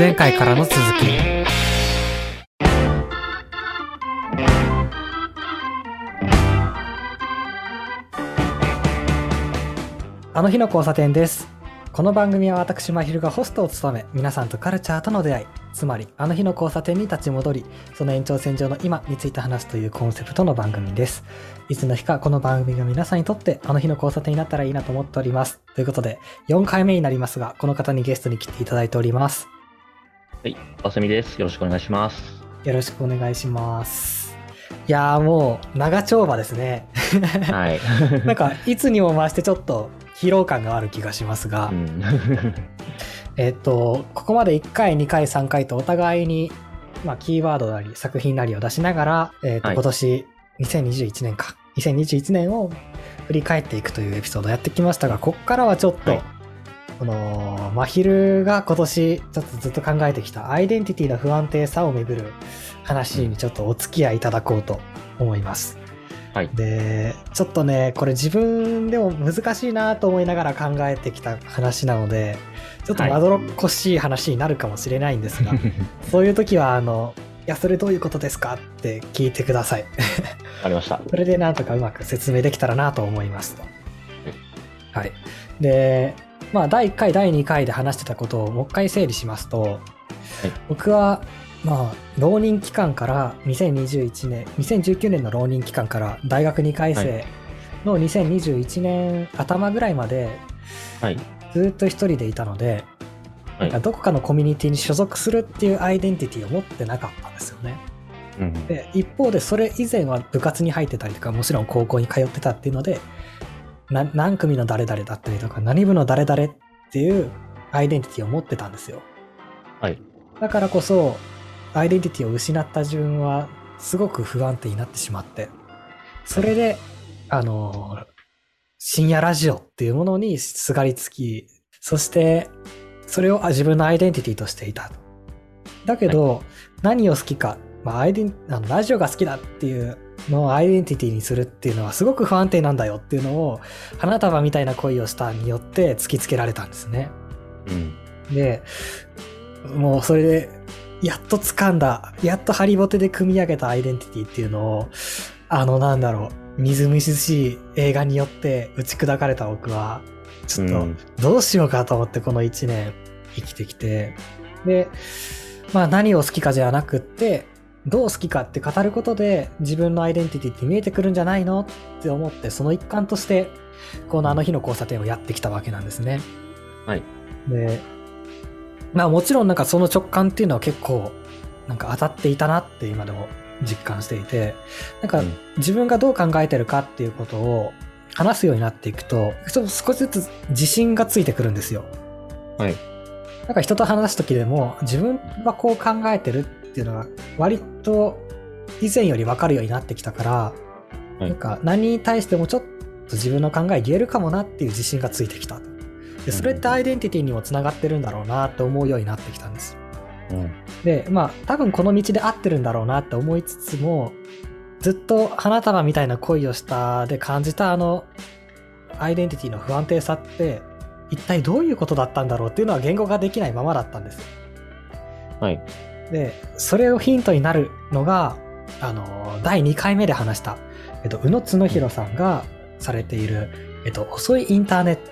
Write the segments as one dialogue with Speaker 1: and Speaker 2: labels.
Speaker 1: 前回からの続き。あの日の交差点です。この番組は私まひるがホストを務め皆さんとカルチャーとの出会い。つまりあの日の交差点に立ち戻りその延長線上の今について話すというコンセプトの番組です。いつの日かこの番組が皆さんにとってあの日の交差点になったらいいなと思っております。ということで4回目になりますがこの方にゲストに来ていただいております。
Speaker 2: はい、あすみです。よろしくお願いします。
Speaker 1: よろしくお願いします。いやーもう長丁場ですね。
Speaker 2: はい。
Speaker 1: なんかいつにも増してちょっと疲労感がある気がしますが、
Speaker 2: うん、
Speaker 1: えっと、ここまで1回、2回、3回とお互いに、まあ、キーワードなり作品なりを出しながら、えっと、
Speaker 2: はい。
Speaker 1: 今年2021年か、2021年を振り返っていくというエピソードをやってきましたが、こっからはちょっと、
Speaker 2: はい
Speaker 1: この、まひるが今年ちょっとずっと考えてきたアイデンティティの不安定さをめぐる話にちょっとお付き合いいただこうと思います。
Speaker 2: はい。
Speaker 1: で、ちょっとね、これ自分でも難しいなと思いながら考えてきた話なので、ちょっと
Speaker 2: はい
Speaker 1: まどろっこしい話になるかもしれないんですが、そういう時は、あの、いや、それどういうことですかって聞いてください。
Speaker 2: ありました。
Speaker 1: それでなんとかうまく説明できたらなと思いますと。はい。で、まあ、第1回、第2回で話してたことをもう一回整理しますと、僕は、まあ、浪人期間から2021年、2019年の浪人期間から大学2回生の2021年頭ぐらいまで
Speaker 2: はい。
Speaker 1: ずっと一人でいたので、
Speaker 2: はい
Speaker 1: どこかのコミュニティに所属するっていうアイデンティティを持ってなかったんですよね。
Speaker 2: うん。
Speaker 1: で一方でそれ以前は部活に入ってたりとかもちろん高校に通ってたっていうのでな何組の誰々だったりとか何部の誰々っていうアイデンティティを持ってたんですよ。
Speaker 2: はい。
Speaker 1: だからこそアイデンティティを失った自分はすごく不安定になってしまってそれであの深夜ラジオっていうものにすがりつきそしてそれをあ自分のアイデンティティとしていた。だけど、何を好きか、まあ、アイデンあのラジオが好きだっていうのをアイデンティティにするっていうのはすごく不安定なんだよっていうのを花束みたいな恋をしたによって突きつけられたんですね。
Speaker 2: うん。
Speaker 1: で、もうそれで、やっと掴んだ、やっとハリボテで組み上げたアイデンティティっていうのを、あのなんだろう、みずみずしい映画によって打ち砕かれた僕は、ちょっと
Speaker 2: うん
Speaker 1: どうしようかと思ってこの1年生きてきて、で、まあ何を好きかじゃなくって、どう好きかって語ることで自分のアイデンティティって見えてくるんじゃないのって思って、その一環として、このあの日の交差点をやってきたわけなんですね。
Speaker 2: はい。
Speaker 1: で、まあもちろんなんかその直感っていうのは結構なんか当たっていたなって今でも実感していて、なんか
Speaker 2: うん
Speaker 1: 自分がどう考えてるかっていうことを話すようになっていくと、ちょっと少しずつ自信がついてくるんですよ。
Speaker 2: はい。
Speaker 1: なんか人と話す時でも自分はこう考えてるっていうのが割と以前より分かるようになってきたから、
Speaker 2: はい
Speaker 1: なんか何に対してもちょっと自分の考え言えるかもなっていう自信がついてきた。でそれってアイデンティティにもつながってるんだろうなって思うようになってきたんです。
Speaker 2: うん。
Speaker 1: で、まあ多分この道で合ってるんだろうなって思いつつも、ずっと花束みたいな恋をしたで感じたあのアイデンティティの不安定さって一体どういうことだったんだろうっていうのは言語ができないままだったんですよ。
Speaker 2: はい。
Speaker 1: で、それをヒントになるのが、あの、第2回目で話した、えっと、宇野角弘さんがされている、えっと、遅いインターネット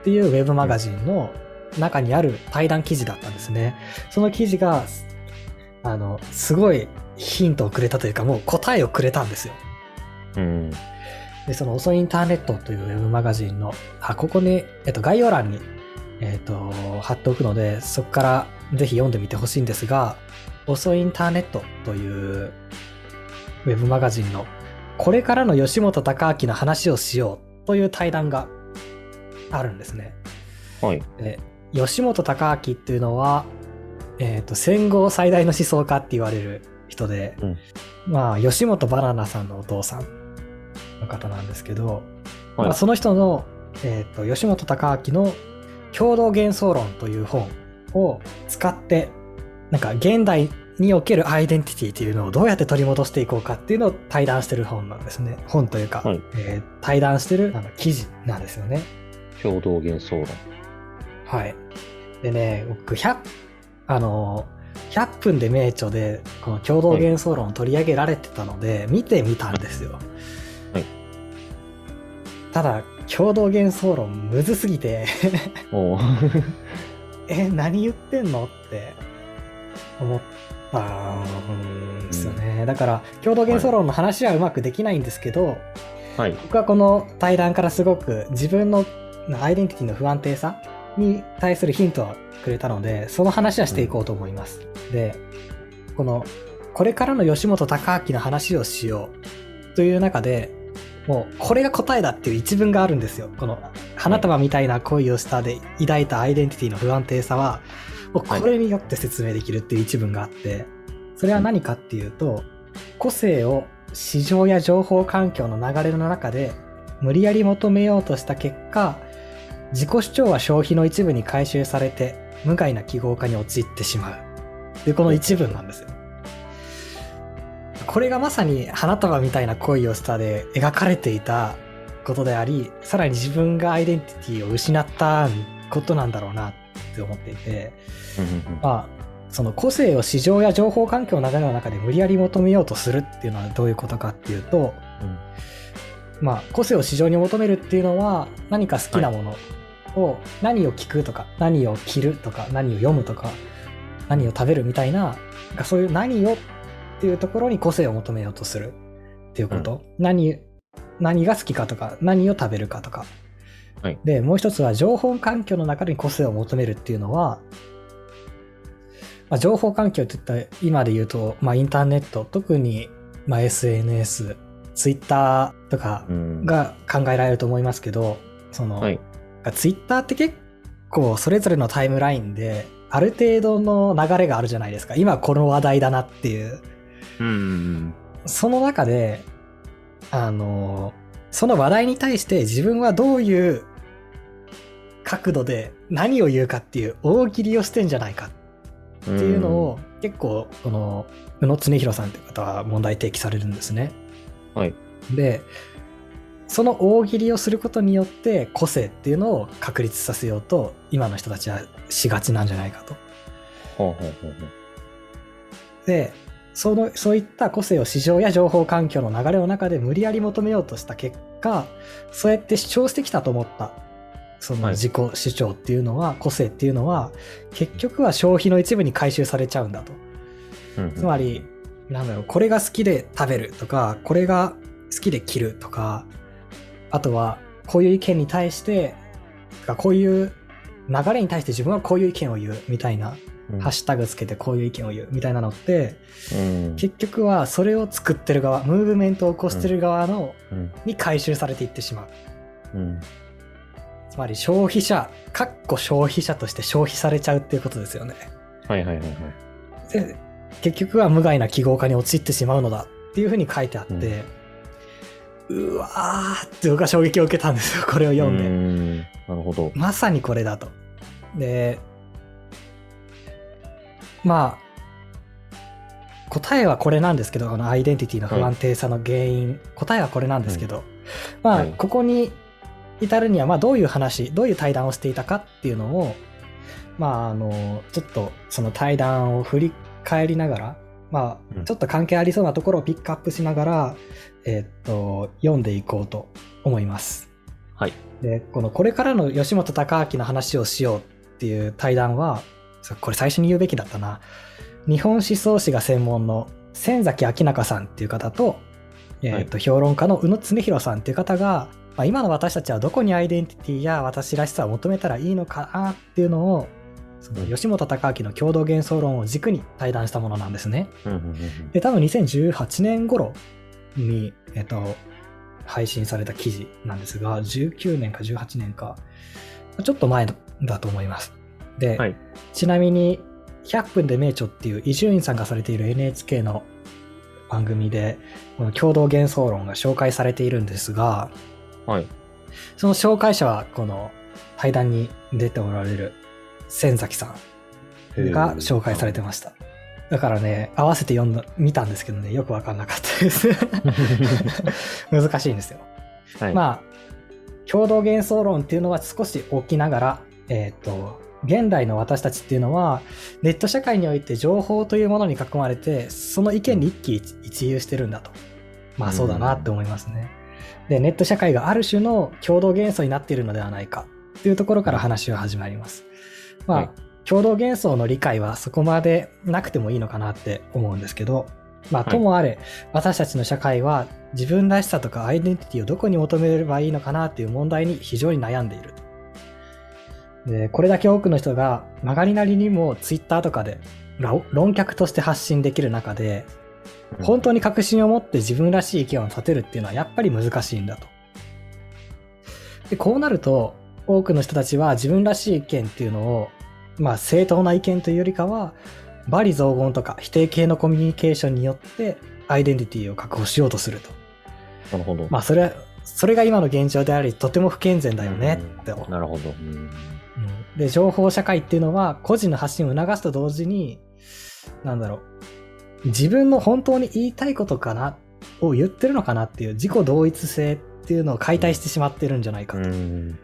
Speaker 1: っていうウェブマガジンの中にある対談記事だったんですね。その記事が、あの、すごいヒントをくれたというか、もう答えをくれたんですよ。
Speaker 2: うん。
Speaker 1: で、その遅いインターネットというウェブマガジンの、あ、ここに、えっと、概要欄に、えっと、貼っておくので、そこからぜひ読んでみてほしいんですが、遅いインターネットというウェブマガジンの、これからの吉本隆明の話をしようという対談があるんですね。
Speaker 2: はい。
Speaker 1: で吉本隆明っていうのは、えっ、と、戦後最大の思想家って言われる人で、
Speaker 2: うん
Speaker 1: まあ、吉本バナナさんのお父さんの方なんですけど、
Speaker 2: はい
Speaker 1: まあ、その人の、えっ、と、吉本隆明の共同幻想論という本を使って、なんか現代におけるアイデンティティっていうのをどうやって取り戻していこうかっていうのを対談してる本なんですね。本というか、
Speaker 2: はい
Speaker 1: えー対談してる記事なんですよね。
Speaker 2: 共同幻想論。
Speaker 1: はい。でね、僕100あの、100分で名著で、この共同幻想論を取り上げられてたので、見てみたんですよ。
Speaker 2: はい
Speaker 1: ただ、共同幻想論むずすぎてえ、何言ってんの？って思ったんですよね。だから、共同幻想論の話はうまくできないんですけど、
Speaker 2: はい。
Speaker 1: 僕はこの対談からすごく自分のアイデンティティの不安定さに対するヒントをくれたので、その話はしていこうと思います。で、この、これからの吉本隆明の話をしようという中で、もうこれが答えだっていう一文があるんですよ。この花束みたいな恋をしたで抱いたアイデンティティの不安定さは、もうこれによって説明できるっていう一文があって、それは何かっていうと、個性を市場や情報環境の流れの中で無理やり求めようとした結果、自己主張は消費の一部に回収されて無害な記号化に陥ってしまう。で、この一文なんですよ。これがまさに花束みたいな恋をしたで描かれていたことであり、さらに自分がアイデンティティを失ったことなんだろうなって思っていて、まあ、その個性を市場や情報環境の流れの中で無理やり求めようとするっていうのはどういうことかっていうと、
Speaker 2: うん。
Speaker 1: まあ、個性を市場に求めるっていうのは何か好きなものを何を聞くとか何を着るとか何を読むとか何を食べるみたいなそういう何をっていうところに個性を求めようとするっていうこと、何何が好きかとか何を食べるかとか、
Speaker 2: はい
Speaker 1: でもう一つは情報環境の中に個性を求めるっていうのは、まあ、情報環境って言ったら今で言うと、まあ、インターネット特に、まあ、SNS ツイッターとか
Speaker 2: うん
Speaker 1: が考えられると思いますけど、その、
Speaker 2: はい。
Speaker 1: ツイッターって結構それぞれのタイムラインである程度の流れがあるじゃないですか。今この話題だなっていう。
Speaker 2: うんうん
Speaker 1: その中で、あの、その話題に対して自分はどういう角度で何を言うかっていう大喜利をしてんじゃないか
Speaker 2: うん。
Speaker 1: っていうのを結構この宇野恒弘さんっていう方は問題提起されるんですね。
Speaker 2: はい。
Speaker 1: でその大喜利をすることによって個性っていうのを確立させようと今の人たちはしがちなんじゃないかと。
Speaker 2: ほうほうほうほう
Speaker 1: でそのそういった個性を市場や情報環境の流れの中で無理やり求めようとした結果そうやって主張してきたと思った。その
Speaker 2: はい。
Speaker 1: 自己主張っていうのは、個性っていうのは結局は消費の一部に回収されちゃうんだと。
Speaker 2: うんうん。
Speaker 1: つまり、なんだろう、これが好きで食べるとか、これが好きで着るとか、あとは、こういう意見に対して、こういう流れに対して自分はこういう意見を言うみたいな、
Speaker 2: うん
Speaker 1: ハッシュタグつけてこういう意見を言うみたいなのって、
Speaker 2: うん
Speaker 1: 結局はそれを作ってる側、ムーブメントを起こしてる側の、
Speaker 2: うん
Speaker 1: に回収されていってしまう。
Speaker 2: うん
Speaker 1: つまり消費者、かっこ消費者として消費されちゃうっていうことですよね。
Speaker 2: はいはいはいはい。
Speaker 1: で結局は無害な記号化に陥ってしまうのだっていうふうに書いてあって、うわーって僕は衝撃を受けたんですよこれを読んで、
Speaker 2: うんなるほど。
Speaker 1: まさにこれだとでまあ答えはこれなんですけどこのアイデンティティの不安定さの原因、答えはこれなんですけど、まあ、
Speaker 2: はい。
Speaker 1: ここに至るにはまあどういう話どういう対談をしていたかっていうのをまああのちょっとその対談を振り返りながらまあ
Speaker 2: うん。
Speaker 1: ちょっと関係ありそうなところをピックアップしながら、えーっと読んでいこうと思います。
Speaker 2: はい。
Speaker 1: でこのこれからの吉本隆明の話をしようっていう対談はこれ最初に言うべきだったな日本思想史が専門の千崎明中さんっていう方と,、えーと評論家の宇野恒弘さんっていう方が、まあ、今の私たちはどこにアイデンティティや私らしさを求めたらいいのかなっていうのをその吉本隆明の共同幻想論を軸に対談したものなんですね。で、多分2018年頃に、えっと、配信された記事なんですが、19年か18年か、ちょっと前だと思います。で、
Speaker 2: はい
Speaker 1: ちなみに、100分で名著っていう伊集院さんがされている NHK の番組で、この共同幻想論が紹介されているんですが、
Speaker 2: はい。
Speaker 1: その紹介者はこの対談に出ておられる千崎さんが紹介されてました。だからね、合わせて読んだ、見たんですけどね、よくわかんなかったです。難しいんですよ。
Speaker 2: はい。
Speaker 1: まあ、共同幻想論っていうのは少し置きながら、えっ、と、現代の私たちっていうのは、ネット社会において情報というものに囲まれて、その意見に一喜一憂してるんだと。まあそうだなって思いますね。で、ネット社会がある種の共同元素になっているのではないかっていうところから話は始まります。まあ、
Speaker 2: はい
Speaker 1: 共同元素の理解はそこまでなくてもいいのかなって思うんですけど、まあ、
Speaker 2: はい
Speaker 1: ともあれ、私たちの社会は自分らしさとかアイデンティティをどこに求めればいいのかなっていう問題に非常に悩んでいると。で、これだけ多くの人が曲がりなりにもツイッターとかで論論客として発信できる中で、本当に確信を持って自分らしい意見を立てるっていうのはやっぱり難しいんだと。で、こうなると、多くの人たちは自分らしい意見っていうのを、まあ正当な意見というよりかは、罵詈雑言とか否定系のコミュニケーションによってアイデンティティを確保しようとすると。
Speaker 2: なるほど。
Speaker 1: まあそれ、それが今の現状であり、とても不健全だよねって思う。
Speaker 2: なるほど。うん
Speaker 1: うんで、情報社会っていうのは個人の発信を促すと同時に、なんだろう、自分の本当に言いたいことかな、を言ってるのかなっていう自己同一性っていうのを解体してしまってるんじゃないかと。
Speaker 2: うん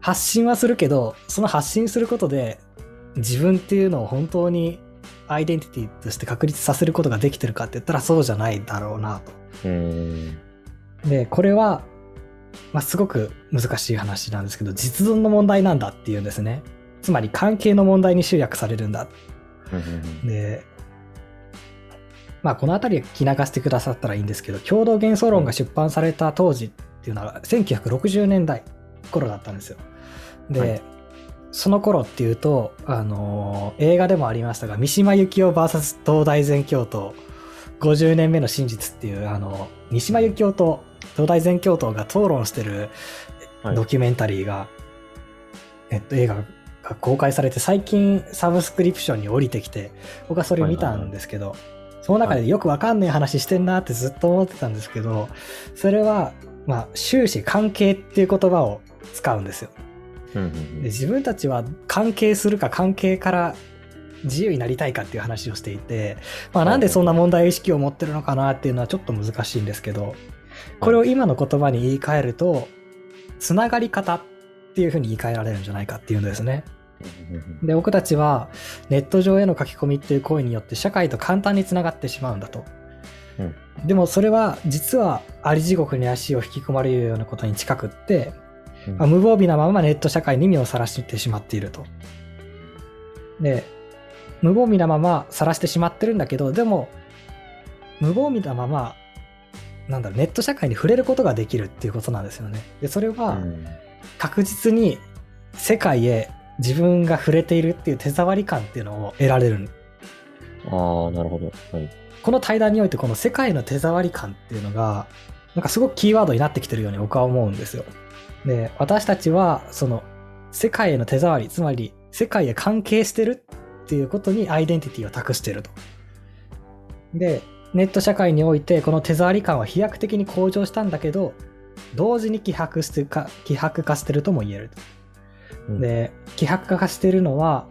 Speaker 1: 発信はするけど、その発信することで自分っていうのを本当にアイデンティティとして確立させることができてるかって言ったらそうじゃないだろうなと。
Speaker 2: うん
Speaker 1: で、これは、まあ、すごく難しい話なんですけど、実存の問題なんだっていうんですね。つまり関係の問題に集約されるんだ。
Speaker 2: うん
Speaker 1: で、まあこのあたりは聞き流してくださったらいいんですけど、共同幻想論が出版された当時っていうのは1960年代頃だったんですよ。で、
Speaker 2: はい
Speaker 1: その頃っていうと、あのー映画でもありましたが、三島由紀夫 VS 東大全教頭50年目の真実っていう、あの、三島由紀夫と東大全教頭が討論してる
Speaker 2: はい
Speaker 1: ドキュメンタリーが、えっと、映画が公開されて、最近サブスクリプションに降りてきて、僕はそれ見たんですけど、その中でよくわかんない話してんなってずっと思ってたんですけど、それは、まあ、終始関係っていう言葉を使うんですよ。
Speaker 2: うんうん
Speaker 1: で自分たちは関係するか関係から自由になりたいかっていう話をしていて、まあ、なんでそんな問題意識を持ってるのかなっていうのはちょっと難しいんですけどこれを今の言葉に言い換えるとつながり方っていうふうに言い換えられるんじゃないかっていうんですね。で僕たちはネット上への書き込みっていう行為によって社会と簡単につながってしまうんだと。
Speaker 2: うん
Speaker 1: でもそれは実はあり地獄に足を引き込まれるようなことに近くって
Speaker 2: うん
Speaker 1: まあ無防備なままネット社会に身をさらしてしまっていると。で、無防備なままさらしてしまってるんだけど、でも、無防備なまま、なんだろう、ネット社会に触れることができるっていうことなんですよね。で、それは
Speaker 2: うん
Speaker 1: 確実に世界へ自分が触れているっていう手触り感っていうのを得られる。
Speaker 2: ああ、なるほど。はい。
Speaker 1: この対談においてこの世界の手触り感っていうのが、なんかすごくキーワードになってきてるように僕は思うんですよ。で、私たちは、その、世界への手触り、つまり、世界へ関係してるっていうことにアイデンティティを託してると。で、ネット社会において、この手触り感は飛躍的に向上したんだけど、同時に希薄してか、希薄化してるとも言えると。
Speaker 2: うん
Speaker 1: で、希薄化してるのは、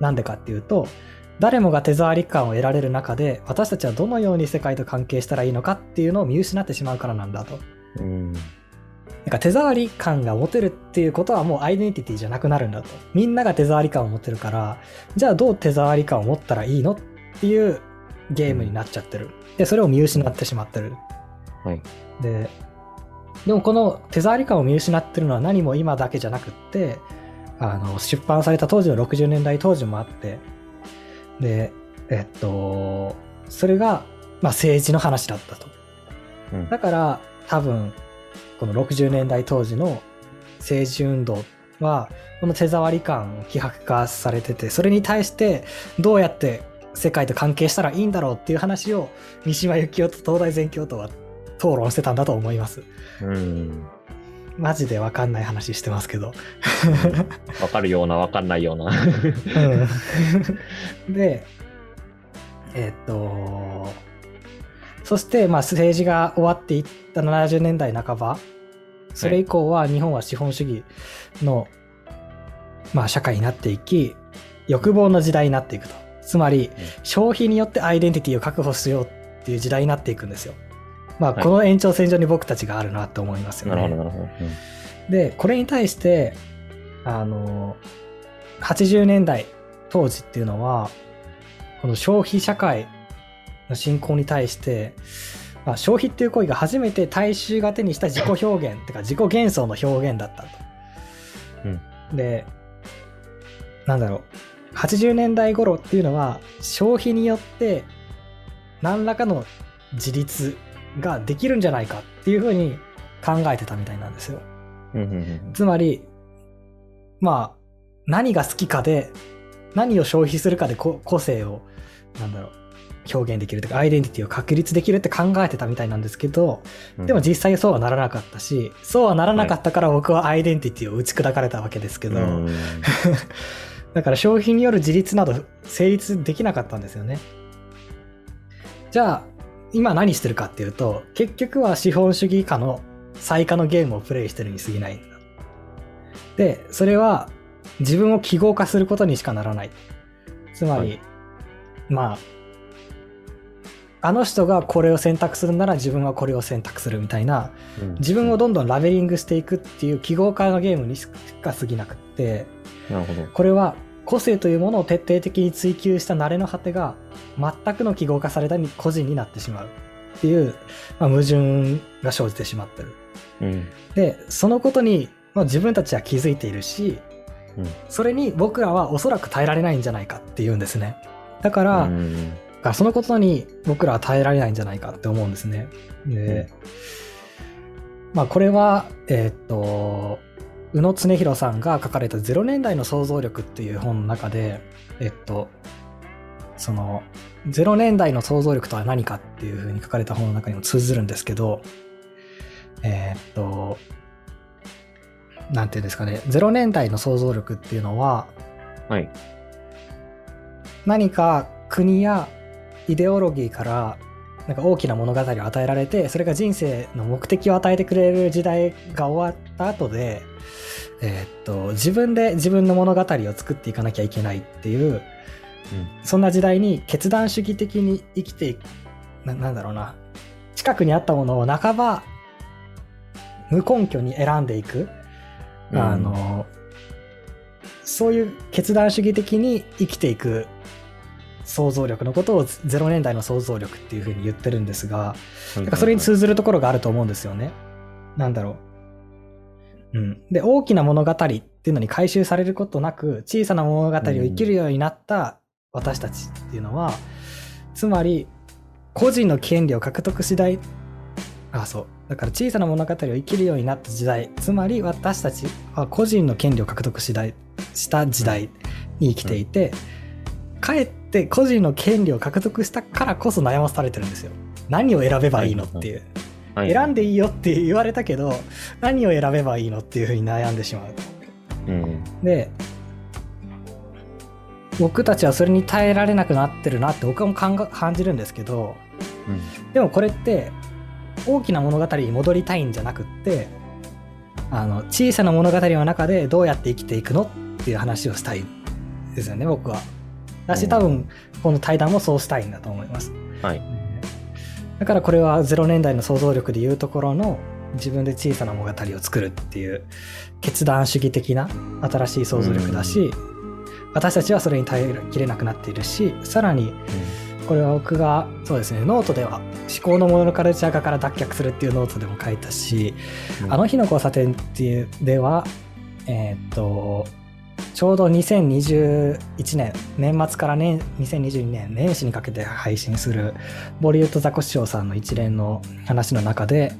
Speaker 1: なんでかっていうと、誰もが手触り感を得られる中で、私たちはどのように世界と関係したらいいのかっていうのを見失ってしまうからなんだと。
Speaker 2: うん。
Speaker 1: なんか手触り感が持てるっていうことはもうアイデンティティじゃなくなるんだと。みんなが手触り感を持ってるから、じゃあどう手触り感を持ったらいいのっていうゲームになっちゃってる。で、それを見失ってしまってる。
Speaker 2: はい。
Speaker 1: で、でもこの手触り感を見失ってるのは何も今だけじゃなくって、あの、出版された当時の60年代当時もあって、で、えっと、それが、まあ政治の話だったと。
Speaker 2: うん
Speaker 1: だから多分、この60年代当時の政治運動は、この手触り感を希薄化されてて、それに対してどうやって世界と関係したらいいんだろうっていう話を三島由紀夫と東大全教頭は討論してたんだと思います。
Speaker 2: うん。
Speaker 1: マジでわかんない話してますけど。
Speaker 2: わかるような、わかんないような。
Speaker 1: うんで、えっと、そして、まあ、政治が終わっていった70年代半ば、それ以降は日本は資本主義の、まあ、社会になっていき、欲望の時代になっていくと。つまり、消費によってアイデンティティを確保しようっていう時代になっていくんですよ。まあ、
Speaker 2: はい
Speaker 1: この延長線上に僕たちがあるなと思いますよね。
Speaker 2: なるほど、なるほど。
Speaker 1: で、これに対して、あの、80年代当時っていうのは、この消費社会の進行に対して、まあ、消費っていう行為が初めて大衆が手にした自己表現ってか自己幻想の表現だったと。で、なんだろう、80年代頃っていうのは消費によって何らかの自立ができるんじゃないかっていうふうに考えてたみたいなんですよ。つまり、まあ、何が好きかで、何を消費するかでこ個性を、なんだろう、表現できるとか、アイデンティティを確立できるって考えてたみたいなんですけど、
Speaker 2: うん。
Speaker 1: でも実際そうはならなかったし、そうはならなかったから僕はアイデンティティを打ち砕かれたわけですけど、
Speaker 2: うん
Speaker 1: だから消費による自立など成立できなかったんですよね。じゃあ、今何してるかっていうと、結局は資本主義以下の最下のゲームをプレイしてるに過ぎない。で、それは自分を記号化することにしかならない。つまり、
Speaker 2: はい
Speaker 1: まあ、あの人がこれを選択するなら自分はこれを選択するみたいな、
Speaker 2: うん
Speaker 1: 自分をどんどんラベリングしていくっていう記号化のゲームにしか過ぎなくって、
Speaker 2: なるほど。
Speaker 1: これは個性というものを徹底的に追求した慣れの果てが全くの記号化された個人になってしまうっていう、まあ、矛盾が生じてしまってる。
Speaker 2: うん。
Speaker 1: で、そのことに、まあ、自分たちは気づいているし、
Speaker 2: うん
Speaker 1: それに僕らはおそらく耐えられないんじゃないかっていうんですね。だから、
Speaker 2: うん
Speaker 1: そのことに僕らは耐えられないんじゃないかって思うんですね。で、まあこれは、えーっと、宇野恒弘さんが書かれた0年代の想像力っていう本の中で、えっと、その、0年代の想像力とは何かっていうふうに書かれた本の中にも通ずるんですけど、えーっと、なんていうんですかね、0年代の想像力っていうのは、
Speaker 2: はい。
Speaker 1: 何か国やイデオロギーからなんか大きな物語を与えられてそれが人生の目的を与えてくれる時代が終わった後で、えーっと自分で自分の物語を作っていかなきゃいけないっていうそんな時代に決断主義的に生きていくななんだろうな。近くにあったものを半ば無根拠に選んでいく、
Speaker 2: うん。
Speaker 1: あのそういう決断主義的に生きていく想像力のことを0年代の想像力っていうふうに言ってるんですが、
Speaker 2: うん。
Speaker 1: なんかそれに通ずるところがあると思うんですよね。なんだろう。うん。で、大きな物語っていうのに回収されることなく、小さな物語を生きるようになった私たちっていうのは、つまり、個人の権利を獲得し代、あ、そう。だから小さな物語を生きるようになった時代、つまり私たちは個人の権利を獲得し代した時代に生きていて、かえって個人の権利を獲得したからこそ悩まされてるんですよ。何を選べばいいのっていう。
Speaker 2: はい
Speaker 1: 選んでいいよって言われたけど、何を選べばいいのっていうふうに悩んでしまう。
Speaker 2: うん。
Speaker 1: で、僕たちはそれに耐えられなくなってるなって僕も感じるんですけど、でもこれって大きな物語に戻りたいんじゃなくって、あの、小さな物語の中でどうやって生きていくのっていう話をしたいですよね、僕は。だし、
Speaker 2: うん。
Speaker 1: 多分、この対談もそうしたいんだと思います。
Speaker 2: はい。
Speaker 1: だからこれは0年代の想像力でいうところの自分で小さな物語を作るっていう決断主義的な新しい想像力だし、私たちはそれに耐えきれなくなっているしさらにこれは僕がそうですねノートでは思考のモノカルチャー化から脱却するっていうノートでも書いたし、あの日の交差点っていうではえーっとちょうど2021年年末から年2022年年始にかけて配信するボリュートザコシショウさんの一連の話の中で、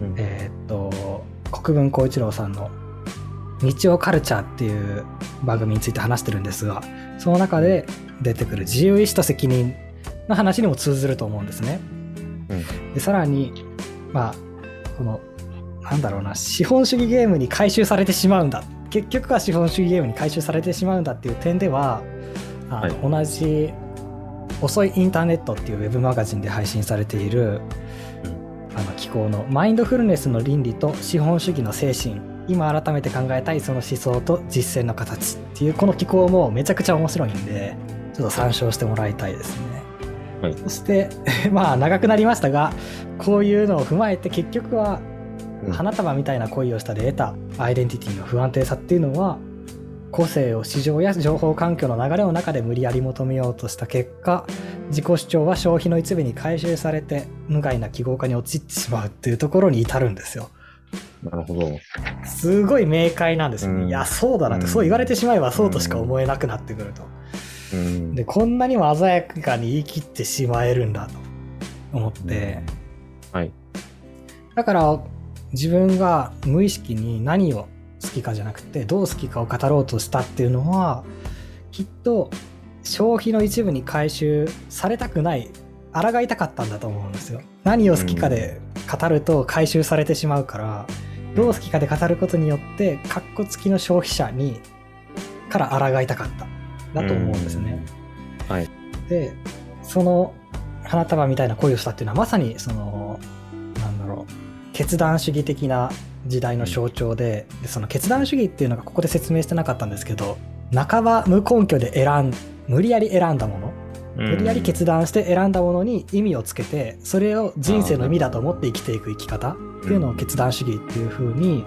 Speaker 2: うん。
Speaker 1: えーっと国分光一郎さんの「日曜カルチャー」っていう番組について話してるんですがその中で出てくる自由意志と責任の話にも通ずると思うんですね。
Speaker 2: うん。
Speaker 1: でさらにまあこのなんだろうな資本主義ゲームに回収されてしまうんだ結局は資本主義ゲームに回収されてしまうんだっていう点ではあの、同じ「遅いインターネット」っていうウェブマガジンで配信されている、あの機構の「マインドフルネスの倫理と資本主義の精神。今改めて考えたいその思想と実践の形」っていうこの機構もめちゃくちゃ面白いんでちょっと参照してもらいたいですね。
Speaker 2: はい。
Speaker 1: そして まあ長くなりましたがこういうのを踏まえて結局は
Speaker 2: うん
Speaker 1: 花束みたいな恋をしたで得たアイデンティティの不安定さっていうのは個性を市場や情報環境の流れの中で無理やり求めようとした結果自己主張は消費の一部に回収されて無害な記号化に陥ってしまうっていうところに至るんですよ。
Speaker 2: なるほど。
Speaker 1: すごい明快なんですよね。
Speaker 2: うん
Speaker 1: いやそうだなって、
Speaker 2: うん
Speaker 1: そう言われてしまえばそうとしか思えなくなってくると。
Speaker 2: うん。
Speaker 1: でこんなにも鮮やかに言い切ってしまえるんだと思って、
Speaker 2: はい。
Speaker 1: だから自分が無意識に何を好きかじゃなくてどう好きかを語ろうとしたっていうのはきっと消費の一部に回収されたくない抗いたかったんだと思うんですよ何を好きかで語ると回収されてしまうからどう好きかで語ることによってカッコ付きの消費者にから抗いたかっただと思うんですね、
Speaker 2: うん。はい。
Speaker 1: でその花束みたいな恋をしたっていうのはまさにその決断主義的な時代の象徴で,、でその決断主義っていうのがここで説明してなかったんですけど半ば無根拠で選ん無理やり選んだもの無理やり決断して選んだものに意味をつけてそれを人生の意味だと思って生きていく生き方っていうのを決断主義っていう風に、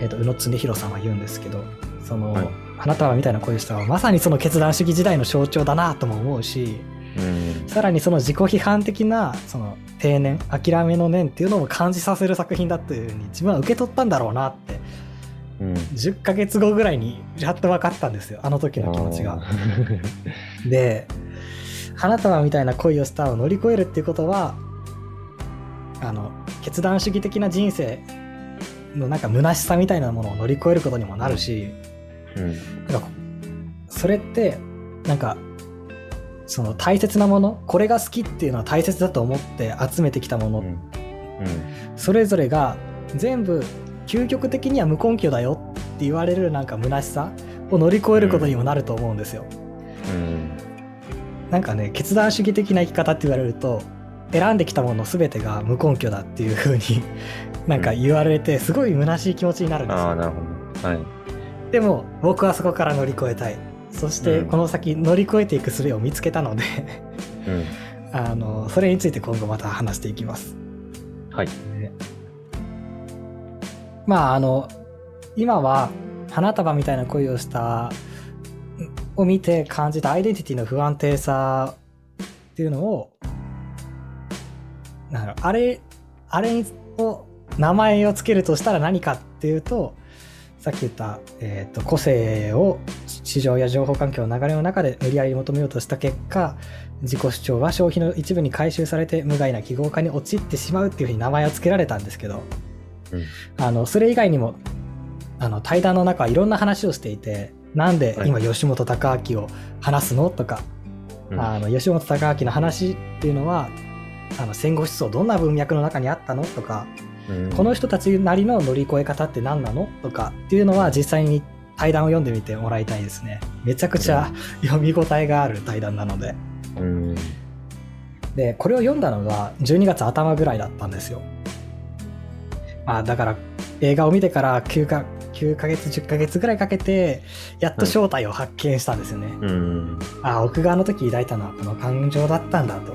Speaker 1: えー、と宇野恒弘さんは言うんですけどその、
Speaker 2: はい
Speaker 1: 花束みたいな恋をしたはまさにその決断主義時代の象徴だなとも思うし
Speaker 2: うん。
Speaker 1: さらにその自己批判的なその定年諦めの念っていうのも感じさせる作品だっていうふうに自分は受け取ったんだろうなって
Speaker 2: うん。
Speaker 1: 10ヶ月後ぐらいにやっと分かったんですよあの時の気持ちが。で花束みたいな恋をしたを乗り越えるっていうことはあの決断主義的な人生のなんか虚しさみたいなものを乗り越えることにもなるし
Speaker 2: うん。
Speaker 1: なんかそれってなんかその大切なものこれが好きっていうのは大切だと思って集めてきたもの、
Speaker 2: うん。
Speaker 1: それぞれが全部究極的には無根拠だよって言われるなんか虚しさを乗り越えることにもなると思うんですよ。
Speaker 2: うん。
Speaker 1: なんかね決断主義的な生き方って言われると選んできたもの全てが無根拠だっていう風に なんか言われてすごい虚しい気持ちになるんですよ。
Speaker 2: なるほど。はい。
Speaker 1: でも僕はそこから乗り越えたい。そして
Speaker 2: うん
Speaker 1: この先乗り越えていく術を見つけたので
Speaker 2: うん。
Speaker 1: あのそれについて今後また話していきます。
Speaker 2: はい。
Speaker 1: まああの今は花束みたいな恋をしたを見て感じたアイデンティティの不安定さっていうのをなあれあれを名前をつけるとしたら何かっていうとさっき言った、えー、と個性を市場や情報環境の流れの中で無理やり求めようとした結果自己主張は消費の一部に回収されて無害な記号化に陥ってしまうっていうふうに名前を付けられたんですけど
Speaker 2: うん。
Speaker 1: あのそれ以外にもあの対談の中はいろんな話をしていてなんで今吉本隆明を話すのとか、
Speaker 2: うん。
Speaker 1: あの吉本隆明の話っていうのはあの戦後思想どんな文脈の中にあったのとか、
Speaker 2: うん。
Speaker 1: この人たちなりの乗り越え方って何なのとかっていうのは実際に対談を読んでみてもらいたいですねめちゃくちゃ読み応えがある対談なので
Speaker 2: うん。
Speaker 1: でこれを読んだのが12月頭ぐらいだったんですよまあだから映画を見てから9か9ヶ月10ヶ月ぐらいかけてやっと正体を発見したんですよね、
Speaker 2: うん。
Speaker 1: あ奥側の時抱いたのはこの感情だったんだと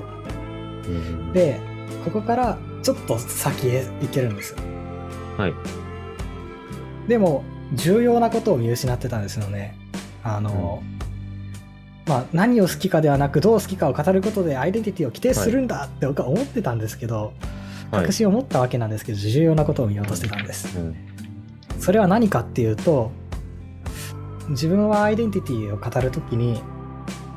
Speaker 2: うん。
Speaker 1: でここからちょっと先へ行けるんですよ
Speaker 2: はい。
Speaker 1: でも重要なことを見失ってたんですよね。あの、まあ何を好きかではなくどう好きかを語ることでアイデンティティを規定するんだって僕は思ってたんですけど、
Speaker 2: はい。
Speaker 1: 確信を持ったわけなんですけど重要なことを見落としてたんです。
Speaker 2: うん。
Speaker 1: それは何かっていうと自分はアイデンティティを語るときに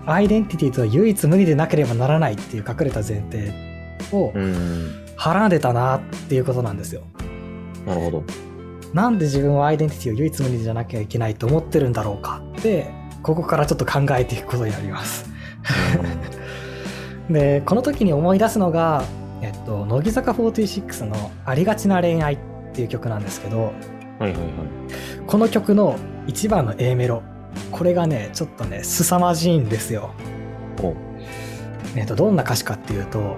Speaker 1: アイデンティティとは唯一無二でなければならないっていう隠れた前提を
Speaker 2: うん。
Speaker 1: はらんでたなっていうことなんですよ。
Speaker 2: なるほど。
Speaker 1: なんで自分はアイデンティティを唯一無二じゃなきゃいけないと思ってるんだろうかってここからちょっと考えていくことになります。でこの時に思い出すのが、えっと、乃木坂46の「ありがちな恋愛」っていう曲なんですけど
Speaker 2: はいはいはい。
Speaker 1: この曲の一番の A メロこれがねちょっとね凄まじいんですよ。
Speaker 2: お。
Speaker 1: えっとどんな歌詞かっていうと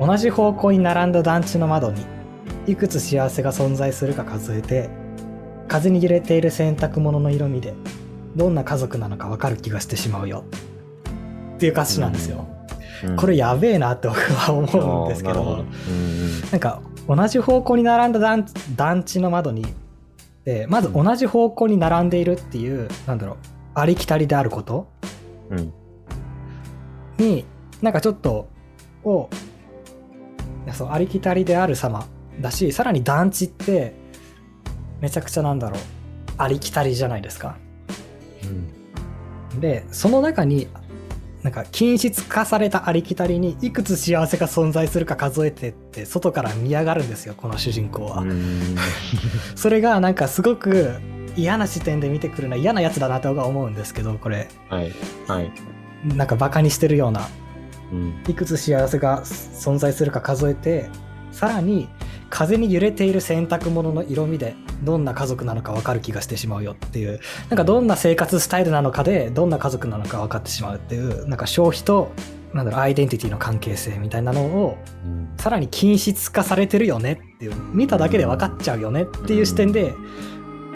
Speaker 1: 同じ方向に並んだ団地の窓にいくつ幸せが存在するか数えて風に揺れている洗濯物の色味でどんな家族なのか分かる気がしてしまうよ。っていう歌詞なんですよ、
Speaker 2: うん。
Speaker 1: これやべえなって僕は思うんですけど
Speaker 2: なん。
Speaker 1: なんか同じ方向に並んだ団団地の窓にで、まず同じ方向に並んでいるっていう、なんだろう、ありきたりであること？
Speaker 2: うん。
Speaker 1: に、なんかちょっと、を、そう、ありきたりである様だし、さらに団地って、めちゃくちゃなんだろう、ありきたりじゃないですか。
Speaker 2: うん。
Speaker 1: で、その中に、なんか均質化されたありきたりにいくつ幸せが存在するか数えてって外から見上がるんですよこの主人公は、
Speaker 2: うん。
Speaker 1: それがなんかすごく嫌な視点で見てくるな嫌なやつだなとは思うんですけどこれ
Speaker 2: はい。はい。
Speaker 1: なんかバカにしてるような
Speaker 2: うん。
Speaker 1: いくつ幸せが存在するか数えてさらに風に揺れている洗濯物の色味でどんな家族なのか分かる気がしてしまうよっていう。なんかどんな生活スタイルなのかでどんな家族なのか分かってしまうっていうなんか消費となんだろうアイデンティティの関係性みたいなのを
Speaker 2: うん。
Speaker 1: さらに均質化されてるよねっていう見ただけで分かっちゃうよねっていう視点で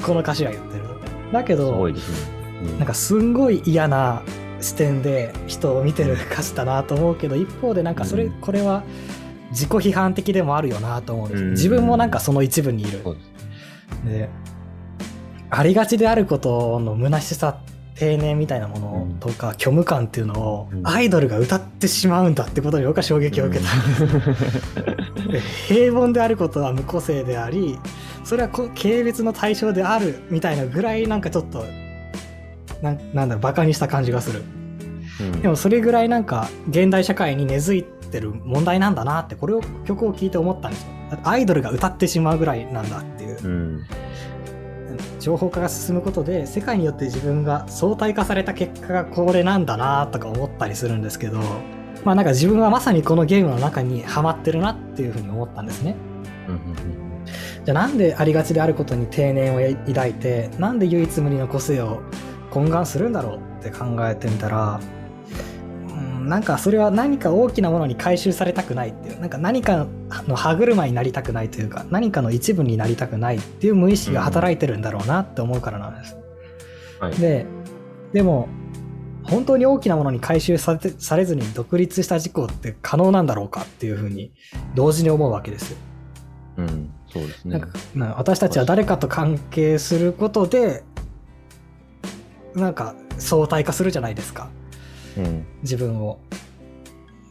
Speaker 1: この歌詞は言ってる。だけ
Speaker 2: す
Speaker 1: どなんかすんごい嫌な視点で人を見てる歌詞だなと思うけど一方でなんかそれ、
Speaker 2: うん。
Speaker 1: これは自己批判的でもあるよなと思うんです、
Speaker 2: うん。
Speaker 1: 自分もなんかその一部にいる。
Speaker 2: で
Speaker 1: ありがちであることの虚しさ定年みたいなものとか、虚無感っていうのを
Speaker 2: うん。
Speaker 1: アイドルが歌ってしまうんだってことに僕は衝撃を受けた、で平凡であることは無個性でありそれはこ軽蔑の対象であるみたいなぐらいなんかちょっとなんなんだろうバカにした感じがする。
Speaker 2: うん。
Speaker 1: でもそれぐらいなんか現代社会に根付いてる問題なんだなってこれを曲を聴いて思ったんですよアイドルが歌ってしまうぐらいなんだっていう
Speaker 2: うん。
Speaker 1: 情報化が進むことで世界によって自分が相対化された結果がこれなんだなとか思ったりするんですけどまあなんか自分はまさにこのゲームの中にハマってるなっていうふうに思ったんですね
Speaker 2: うん。
Speaker 1: じゃあなんでありがちであることに定年を抱いてなんで唯一無二の個性を懇願するんだろうって考えてみたらうんなんかそれは何か大きなものに回収されたくないっていうなんか何かの歯車になりたくないというか何かの一部になりたくないっていう無意識が働いてるんだろうなって思うからなんです。
Speaker 2: はい。
Speaker 1: ででも本当に大きなものに回収されてされずに独立した事故って可能なんだろうかっていうふうに同時に思うわけですよ。
Speaker 2: うん。そうですね
Speaker 1: なんか。な私たちは誰かと関係することでなんか相対化するじゃないですか
Speaker 2: うん。
Speaker 1: 自分を。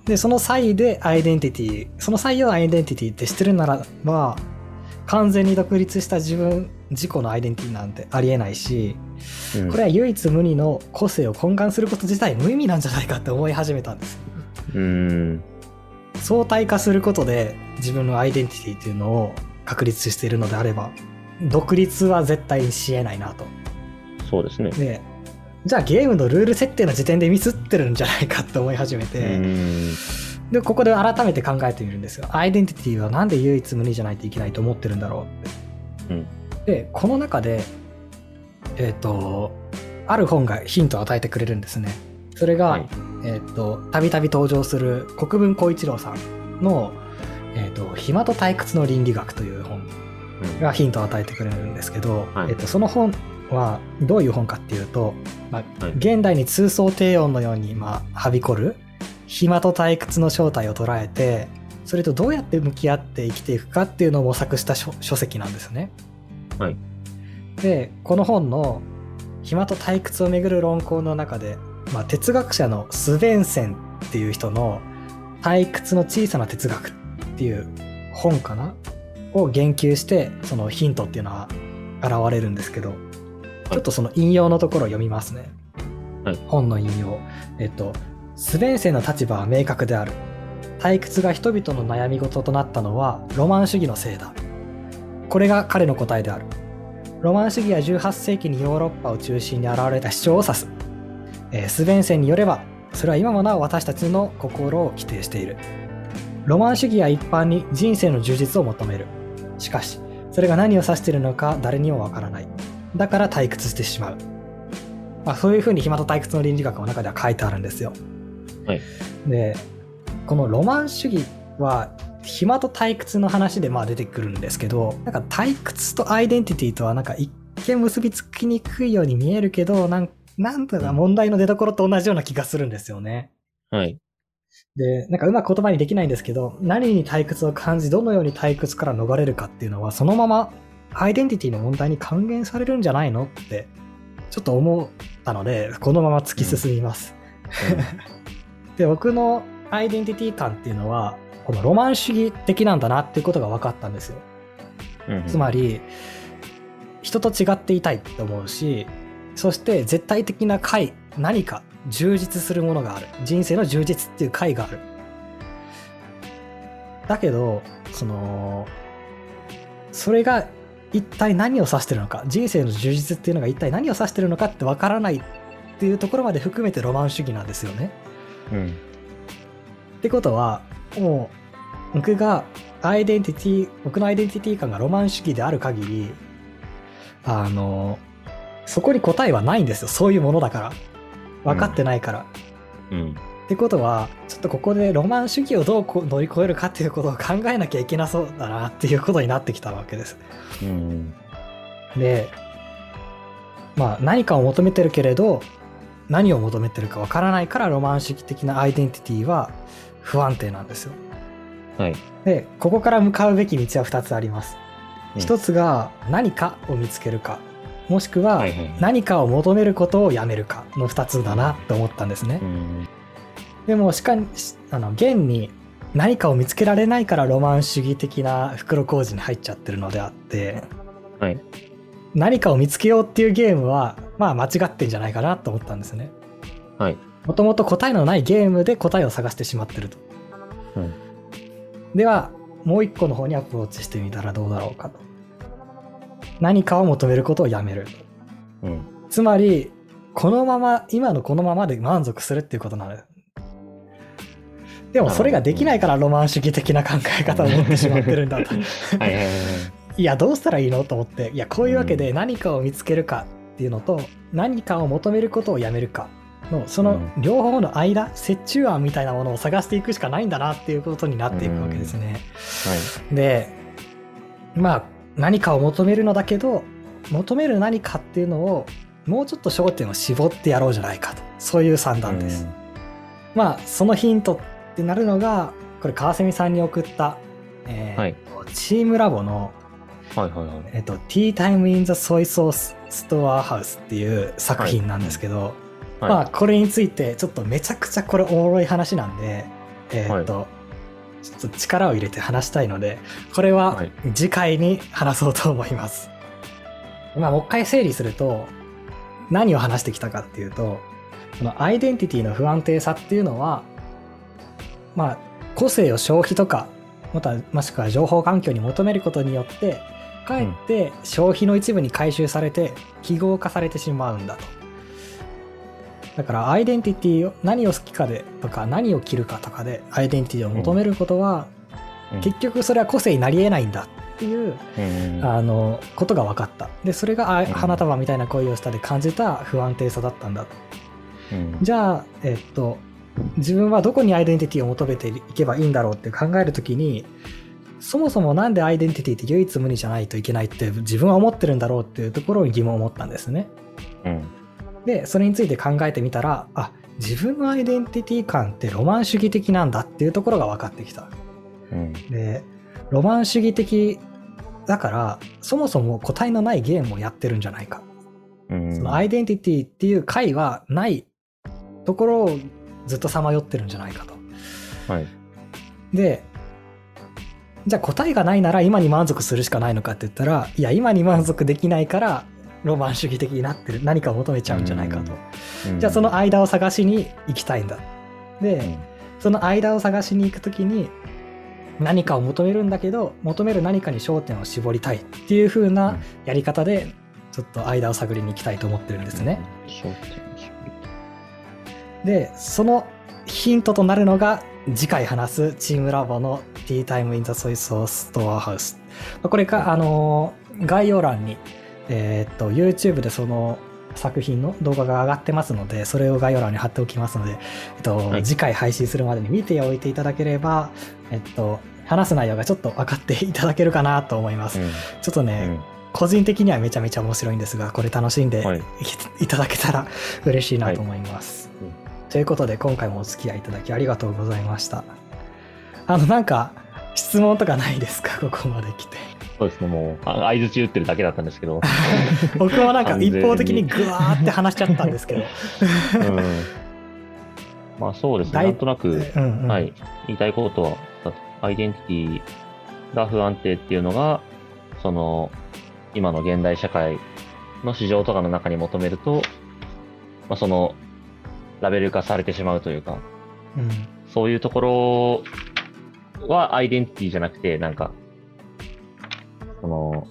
Speaker 1: でその際でアイデンティティその際をアイデンティティってしてるならば完全に独立した自分自己のアイデンティティなんてありえないし
Speaker 2: うん
Speaker 1: これは唯一無二の個性を懇願すること自体無意味なんじゃないかって思い始めたんです。
Speaker 2: うん。
Speaker 1: 相対化することで自分のアイデンティティっていうのを確立しているのであれば独立は絶対にしえないなと。
Speaker 2: そうですね。
Speaker 1: でじゃあゲームのルール設定の時点でミスってるんじゃないかって思い始め
Speaker 2: う
Speaker 1: て、
Speaker 2: ん。
Speaker 1: でここで改めて考えてみるんですよアイデンティティはなんで唯一無二じゃないといけないと思ってるんだろうって。
Speaker 2: うん
Speaker 1: でこの中でえっ、とある本がヒントを与えてくれるんですね。それが、
Speaker 2: はい
Speaker 1: えっ、とたびたび登場する国分光一郎さんの「えっと暇と退屈の倫理学」という本
Speaker 2: うん
Speaker 1: がヒントを与えてくれるんですけど、
Speaker 2: はい
Speaker 1: えっとその本はどういう本かっていうと、まあ
Speaker 2: はい。
Speaker 1: 現代に通奏低音のように、まあ、はびこる暇と退屈の正体を捉えてそれとどうやって向き合って生きていくかっていうのを模索した書書籍なんですね。
Speaker 2: はい。
Speaker 1: でこの本の「暇と退屈をめぐる論考」の中で、まあ、哲学者のスベンセンっていう人の「退屈の小さな哲学」っていう本かなを言及してそのヒントっていうのは現れるんですけどちょっとその引用のところを読みますね。
Speaker 2: はい
Speaker 1: 本の引用。えっと、スベンセンの立場は明確である。退屈が人々の悩み事となったのはロマン主義のせいだ。これが彼の答えである。ロマン主義は18世紀にヨーロッパを中心に現れた主張を指す。えースベンセンによれば、それは今もなお私たちの心を規定している。ロマン主義は一般に人生の充実を求める。しかし、それが何を指しているのか誰にもわからない。だから退屈してしまう。まあ、そういうふうに暇と退屈の倫理学の中では書いてあるんですよ。
Speaker 2: はい
Speaker 1: で、このロマン主義は暇と退屈の話でまあ出てくるんですけど、なんか退屈とアイデンティティとはなんか一見結びつきにくいように見えるけど、なんなんとか問題の出所と同じような気がするんですよね。
Speaker 2: はい。
Speaker 1: で、なんかうまく言葉にできないんですけど、何に退屈を感じ、どのように退屈から逃れるかっていうのは、そのままアイデンティティの問題に還元されるんじゃないのってちょっと思ったのでこのまま突き進みます。で僕のアイデンティティ感っていうのはこのロマン主義的なんだなっていうことが分かったんですよ。
Speaker 2: うん。
Speaker 1: つまり人と違っていたいって思うしそして絶対的な解何か充実するものがある。人生の充実っていう解がある。だけどそのそれが一体何を指してるのか人生の充実っていうのが一体何を指してるのかってわからないっていうところまで含めてロマン主義なんですよね。
Speaker 2: うん。
Speaker 1: ってことはもう僕がアイデンティティ僕のアイデンティティ感がロマン主義である限りあのそこに答えはないんですよ。そういうものだから。分かってないから。
Speaker 2: うん
Speaker 1: ってことはちょっとここでロマン主義をどうこう乗り越えるかっていうことを考えなきゃいけなそうだなっていうことになってきたわけです。
Speaker 2: うん
Speaker 1: でまあ何かを求めてるけれど何を求めてるかわからないからロマン主義的なアイデンティティは不安定なんですよ。
Speaker 2: はい。
Speaker 1: でここから向かうべき道は2つあります。
Speaker 2: うん
Speaker 1: 一つが何かを見つけるかもしくは何かを求めることをやめるかの2つだなって思ったんですね
Speaker 2: う。ん
Speaker 1: でもしかしあの現に何かを見つけられないからロマン主義的な袋小路に入っちゃってるのであって
Speaker 2: はい。
Speaker 1: 何かを見つけようっていうゲームはまあ間違ってんじゃないかなと思ったんですね。
Speaker 2: はい。
Speaker 1: もともと答えのないゲームで答えを探してしまってると。
Speaker 2: うん
Speaker 1: ではもう一個の方にアプローチしてみたらどうだろうかと。何かを求めることをやめる。
Speaker 2: うん
Speaker 1: つまりこのまま今のこのままで満足するっていうことなのよ。でもそれができないからロマン主義的な考え方を持ってしまってるんだと。
Speaker 2: はいはいはいはい。
Speaker 1: いやどうしたらいいの？と思って。いやこういうわけで何かを見つけるかっていうのと何かを求めることをやめるかのその両方の間折衷案みたいなものを探していくしかないんだなっていうことになっていくわけですね。でまあ何かを求めるのだけど求める何かっていうのをもうちょっと焦点を絞ってやろうじゃないかと。そういう算段です。まあそのヒントってなるのがこれ川蝉さんに送った、えー
Speaker 2: はい。
Speaker 1: チームラボの
Speaker 2: はいはいはい。
Speaker 1: えっと、Tea Time in the Soy Sauce Storehouse っていう作品なんですけど、
Speaker 2: はい。
Speaker 1: まあこれについてちょっとめちゃくちゃこれおもろい話なんで、えっと、ちょっと力を入れて話したいので、これは
Speaker 2: はい。
Speaker 1: 次回に話そうと思います。まあもう一回整理すると、何を話してきたかっていうと、このアイデンティティの不安定さっていうのは、まあ個性を消費とか、またもしくは情報環境に求めることによって、かえって消費の一部に回収されて記号化されてしまうんだと。だからアイデンティティを何を好きかでとか何を着るかとかでアイデンティティを求めることは、
Speaker 2: うん。
Speaker 1: 結局それは個性になり得ないんだっていう、
Speaker 2: うん。
Speaker 1: あのことが分かった。でそれが花束みたいな恋をしたで感じた不安定さだったんだじゃあえっと自分はどこにアイデンティティを求めていけばいいんだろうって考えるときにそもそもなんでアイデンティティって唯一無二じゃないといけないって自分は思ってるんだろうっていうところに疑問を持ったんですね。
Speaker 2: うん
Speaker 1: でそれについて考えてみたらあ自分のアイデンティティ感ってロマン主義的なんだっていうところが分かってきた。
Speaker 2: うん
Speaker 1: でロマン主義的だからそもそも個体のないゲームをやってるんじゃないか。
Speaker 2: うん
Speaker 1: そのアイデンティティっていう解はないところをずっとさまよってるんじゃないかと。
Speaker 2: はい。
Speaker 1: でじゃあ答えがないなら今に満足するしかないのかって言ったらいや今に満足できないからロマン主義的になってる何かを求めちゃうんじゃないかと。
Speaker 2: うん
Speaker 1: じゃあその間を探しに行きたいんだ。で、
Speaker 2: うん
Speaker 1: その間を探しに行くときに何かを求めるんだけど求める何かに焦点を絞りたいっていう風なやり方でちょっと間を探りに行きたいと思ってるんですね。
Speaker 2: 焦点を絞り
Speaker 1: でそのヒントとなるのが次回話すチームラボの Tea Time in the Soy Sauce Storehouse。これか、あのー概要欄に、えーっと YouTube でその作品の動画が上がってますのでそれを概要欄に貼っておきますので、えっと
Speaker 2: はい
Speaker 1: 次回配信するまでに見ておいていただければ、えっと、話す内容がちょっと分かっていただけるかなと思います。
Speaker 2: うん
Speaker 1: ちょっとね、
Speaker 2: うん
Speaker 1: 個人的にはめちゃめちゃ面白いんですがこれ楽しんで
Speaker 2: はい
Speaker 1: いただけたら嬉しいなと思います。
Speaker 2: うん
Speaker 1: ということで今回もお付き合いいただきありがとうございました。あのなんか質問とかないですか？ここまで来て。
Speaker 2: そうですね、もう、あ相づち打ってるだけだったんですけど。
Speaker 1: 僕はなんか一方的にグワーって話しちゃったんですけど。
Speaker 2: うん。まあそうですね、
Speaker 1: 大
Speaker 2: なんとなく、
Speaker 1: うんうん
Speaker 2: はい、言いたいことは、アイデンティティが不安定っていうのが、その、今の現代社会の市場とかの中に求めると、まあその、ラベル化されてしまうというか、
Speaker 1: うん。
Speaker 2: そういうところはアイデンティティじゃなくて、なんか、その、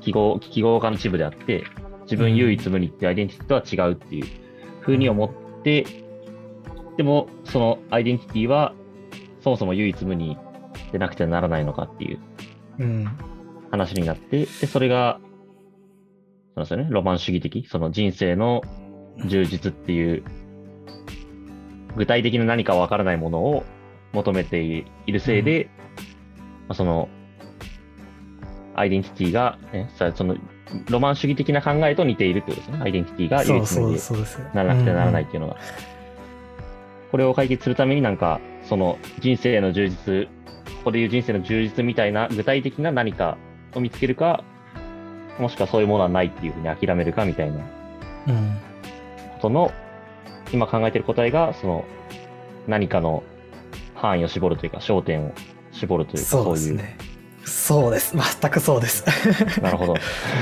Speaker 2: 記号、記号化の一部であって、自分唯一無二ってアイデンティティとは違うっていう風に思って、でも、そのアイデンティティは、そもそも唯一無二でなくてはならないのかっていう
Speaker 1: うん。
Speaker 2: 話になって、で、それが、そうですよね、ロマン主義的、その人生の充実っていう、具体的な何かわからないものを求めているせいで、まあその、アイデンティティが、ね、さその、ロマン主義的な考えと似ているってことですね。アイデンティティが唯一無二。ならなくてはならないっていうのが。これを解決するためになんか、その人生の充実、ここでいう人生の充実みたいな具体的な何かを見つけるか、もしくはそういうものはないっていうふうに諦めるかみたいな
Speaker 1: うん。うん
Speaker 2: ことの、今考えてる答えが、その何かの範囲を絞るというか、焦点を絞るというか、
Speaker 1: そ
Speaker 2: そうういう。
Speaker 1: ですね。そうです。全くそうです。
Speaker 2: なるほど。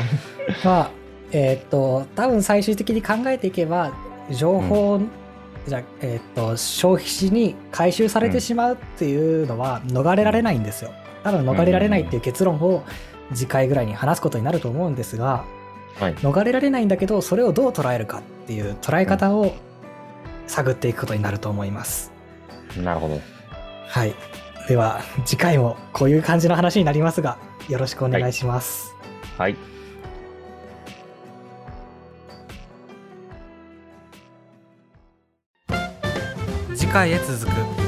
Speaker 1: まあ、えーっと、多分最終的に考えていけば、情報、じゃあえーっと、消費地に回収されてしまうっていうのは逃れられないんですよ。多分逃れられないっていう結論を次回ぐらいに話すことになると思うんですが、
Speaker 2: はい。
Speaker 1: 逃れられないんだけど、それをどう捉えるかっていう捉え方を探っていくことになると思います。
Speaker 2: なるほど。
Speaker 1: はい。では、次回もこういう感じの話になりますが、よろしくお願いします。
Speaker 2: はい。
Speaker 1: 次回へ続く